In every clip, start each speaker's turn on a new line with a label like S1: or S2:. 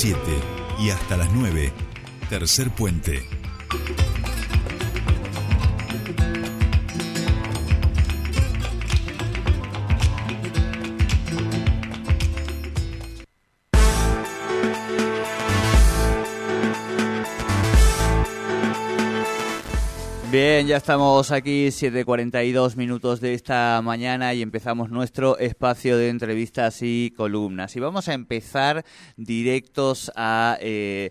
S1: 7 y hasta las 9, Tercer Puente.
S2: Bien, ya estamos aquí, 7.42 minutos de esta mañana y empezamos nuestro espacio de entrevistas y columnas. Y vamos a empezar directos a, eh,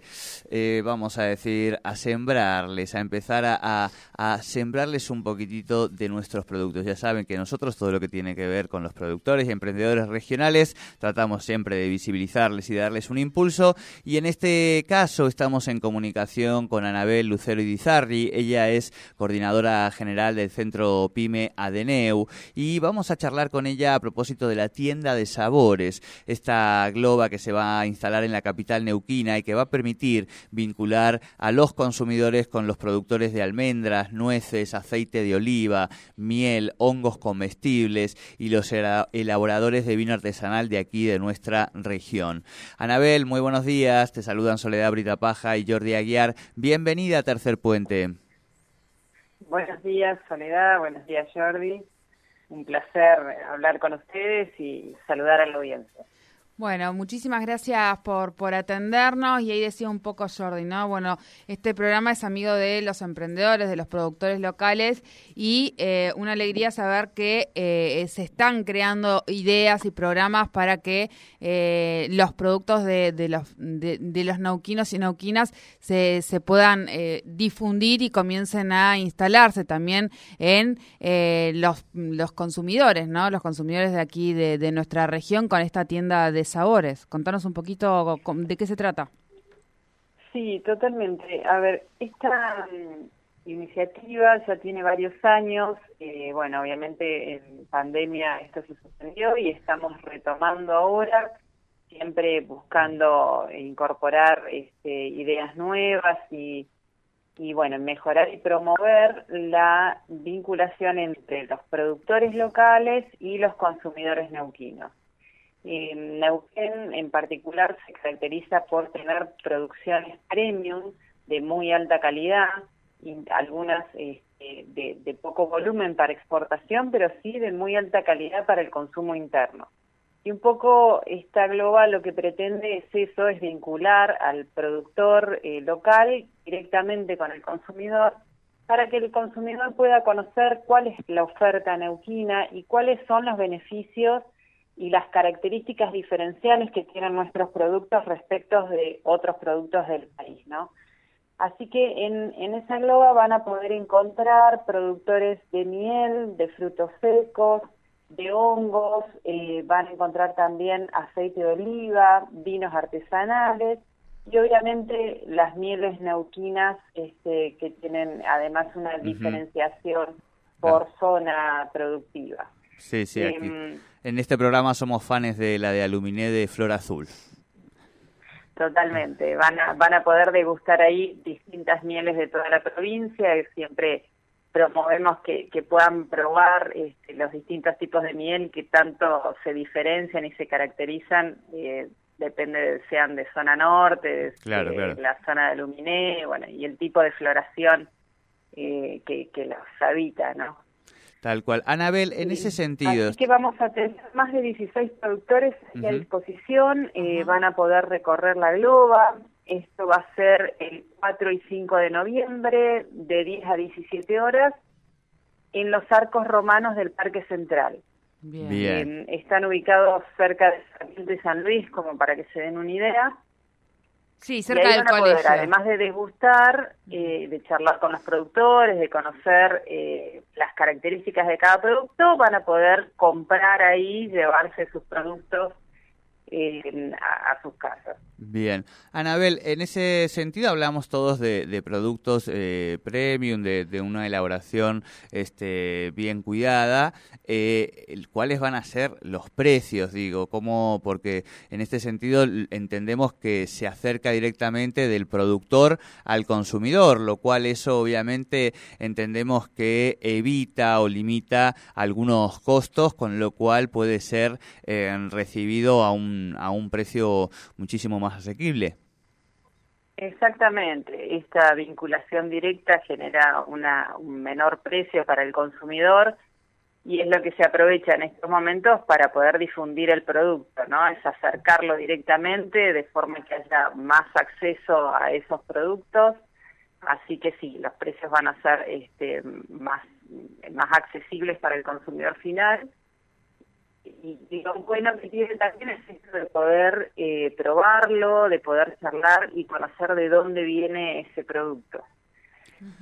S2: eh, vamos a decir, a sembrarles, a empezar a, a, sembrarles un poquitito de nuestros productos. Ya saben que nosotros todo lo que tiene que ver con los productores y emprendedores regionales tratamos siempre de visibilizarles y darles un impulso. Y en este caso estamos en comunicación con Anabel Lucero Idizarri. Ella es coordinadora general del Centro Pyme Adeneu, y vamos a charlar con ella a propósito de la tienda de sabores, esta globa que se va a instalar en la capital neuquina y que va a permitir vincular a los consumidores con los productores de almendras, nueces, aceite de oliva, miel, hongos comestibles y los elaboradores de vino artesanal de aquí de nuestra región. Anabel, muy buenos días, te saludan Soledad Brita Paja y Jordi Aguiar. Bienvenida a Tercer Puente.
S3: Buenos días, Soledad. Buenos días, Jordi. Un placer hablar con ustedes y saludar a la audiencia.
S4: Bueno, muchísimas gracias por, por atendernos y ahí decía un poco Jordi, ¿no? Bueno, este programa es amigo de los emprendedores, de los productores locales y eh, una alegría saber que eh, se están creando ideas y programas para que eh, los productos de, los, de, los nauquinos y nauquinas se, se puedan difundir y comiencen a instalarse también en los, los consumidores, ¿no? Los consumidores de aquí, de nuestra región, con esta tienda de sabores. Contanos un poquito de qué se trata.
S3: Sí, totalmente. A ver, esta mm, iniciativa ya tiene varios años. Eh, bueno, obviamente en pandemia esto se suspendió y estamos retomando ahora, siempre buscando incorporar este, ideas nuevas y, y, bueno, mejorar y promover la vinculación entre los productores locales y los consumidores neuquinos. Neuquén en particular se caracteriza por tener producciones premium de muy alta calidad y algunas este, de, poco volumen para exportación, pero sí de muy alta calidad para el consumo interno. Y un poco esta global lo que pretende es eso, es vincular al productor eh, local directamente con el consumidor para que el consumidor pueda conocer cuál es la oferta neuquina y cuáles son los beneficios y las características diferenciales que tienen nuestros productos respecto de otros productos del país, ¿no? Así que en, en esa globa van a poder encontrar productores de miel, de frutos secos, de hongos, eh, van a encontrar también aceite de oliva, vinos artesanales y obviamente las mieles neuquinas este, que tienen además una diferenciación por zona productiva.
S2: Sí, sí, aquí. En este programa somos fans de la de Aluminé de Flor Azul.
S3: Totalmente, van a, van a poder degustar ahí distintas mieles de toda la provincia, y siempre promovemos que, que puedan probar este, los distintos tipos de miel que tanto se diferencian y se caracterizan, eh, depende de sean de zona norte, de, la zona de Aluminé, bueno, y el tipo de floración eh, que, que los habita, ¿no?
S2: Tal cual. Anabel, en ese sentido.
S3: Así que vamos a tener más de 16 productores a disposición, eh, van a poder recorrer la globa. Esto va a ser el 4 y 5 de noviembre, de 10 a 17 horas, en los arcos romanos del Parque Central. Bien. están ubicados cerca de San Luis, como para que se den una idea.
S4: Sí, cerca del colegio.
S3: además de degustar, eh, de charlar con los productores, de conocer eh, las características de cada producto, van a poder comprar ahí, llevarse sus productos eh, a, sus casas.
S2: Bien. Anabel, en ese sentido hablamos todos de, productos eh, premium, de, una elaboración este, bien cuidada. Eh, ¿Cuáles van a ser los precios? Digo, ¿cómo? Porque en este sentido entendemos que se acerca directamente del productor al consumidor, lo cual eso obviamente entendemos que evita o limita algunos costos, con lo cual puede ser eh, recibido a un, a un precio muchísimo más asequible.
S3: Exactamente, esta vinculación directa genera una, un menor precio para el consumidor y es lo que se aprovecha en estos momentos para poder difundir el producto, ¿no? Es acercarlo directamente de forma que haya más acceso a esos productos, así que sí, los precios van a ser este, más, más accesibles para el consumidor final y, lo bueno que tiene también es esto de poder eh, probarlo, de poder charlar y conocer de dónde viene ese producto.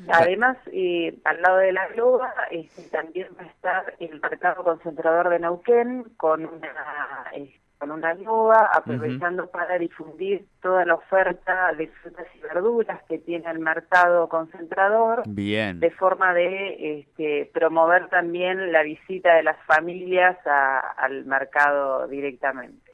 S3: Además, eh, al lado de la globa este, también va a estar el mercado concentrador de Neuquén con una este, con una globa, aprovechando para difundir toda la oferta de frutas y verduras que tiene el mercado concentrador,
S2: Bien.
S3: de forma de este, promover también la visita de las familias al mercado directamente.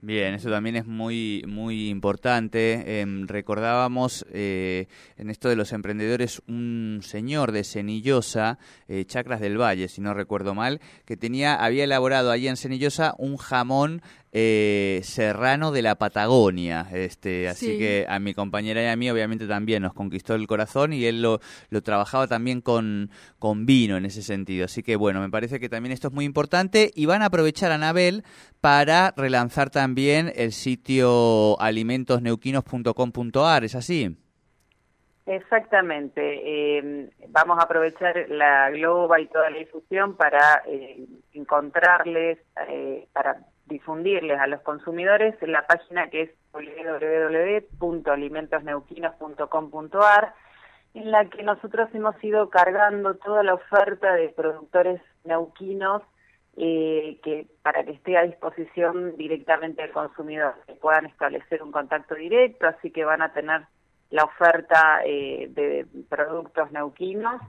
S2: Bien, eso también es muy muy importante. Em, recordábamos eh, en esto de los emprendedores un señor de Cenillosa, eh, Chacras del Valle, si no recuerdo mal, que tenía había elaborado allí en Cenillosa un jamón eh, serrano de la Patagonia. Este, así que a mi compañera y a mí obviamente también nos conquistó el corazón y él lo, lo trabajaba también con, con vino en ese sentido. Así que bueno, me parece que también esto es muy importante y van a aprovechar a Anabel para relanzar también el sitio alimentosneuquinos.com.ar, ¿es así?
S3: Exactamente. Eh, vamos a aprovechar la globa y toda la difusión para eh, encontrarles, eh, para difundirles a los consumidores la página que es www.alimentosneuquinos.com.ar en la que nosotros hemos ido cargando toda la oferta de productores neuquinos eh, que para que esté a disposición directamente del consumidor, que puedan establecer un contacto directo, así que van a tener la oferta eh, de productos neuquinos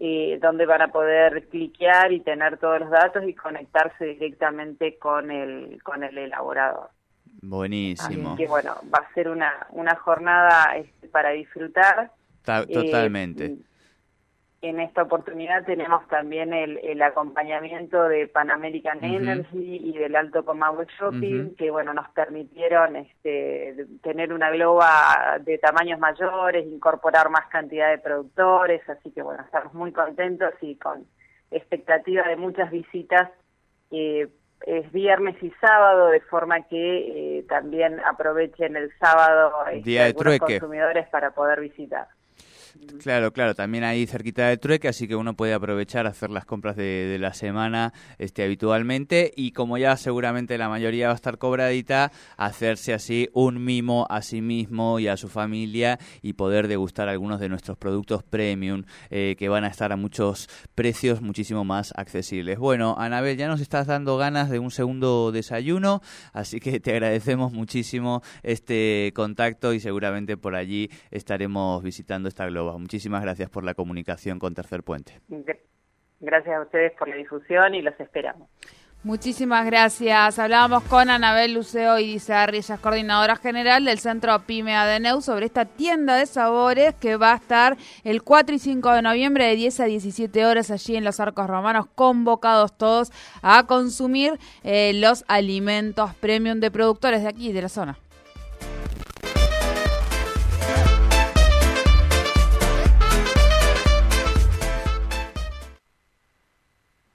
S3: eh, donde van a poder cliquear y tener todos los datos y conectarse directamente con el con el elaborador.
S2: Buenísimo.
S3: Así que bueno, va a ser una, una jornada este, para disfrutar.
S2: totalmente.
S3: Eh, en esta oportunidad tenemos también el, el acompañamiento de Pan American Energy y del Alto Comahue Shopping, que bueno, nos permitieron este, tener una globa de tamaños mayores, incorporar más cantidad de productores, así que bueno, estamos muy contentos y con expectativa de muchas visitas. Eh, es viernes y sábado, de forma que eh, también aprovechen el sábado
S2: Día de
S3: algunos consumidores para poder visitar.
S2: Claro, claro, también ahí cerquita de trueque, así que uno puede aprovechar hacer las compras de, la semana este, habitualmente y como ya seguramente la mayoría va a estar cobradita, hacerse así un mimo a sí mismo y a su familia y poder degustar algunos de nuestros productos premium eh, que van a estar a muchos precios muchísimo más accesibles. Bueno, Anabel, ya nos estás dando ganas de un segundo desayuno, así que te agradecemos muchísimo este contacto y seguramente por allí estaremos visitando esta Muchísimas gracias por la comunicación con Tercer Puente.
S3: Gracias a ustedes por la difusión y los esperamos.
S4: Muchísimas gracias. Hablábamos con Anabel Luceo y Dizarri, ella es coordinadora general del Centro Pyme Adeneu, sobre esta tienda de sabores que va a estar el 4 y 5 de noviembre de 10 a 17 horas allí en los Arcos Romanos, convocados todos a consumir eh, los alimentos premium de productores de aquí, de la zona.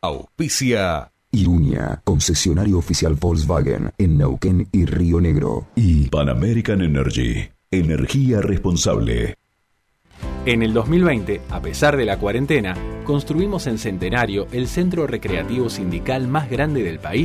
S1: Auspicia. Irunia, concesionario oficial Volkswagen en Neuquén y Río Negro. Y Pan American Energy, energía responsable.
S5: En el 2020, a pesar de la cuarentena, construimos en Centenario el centro recreativo sindical más grande del país.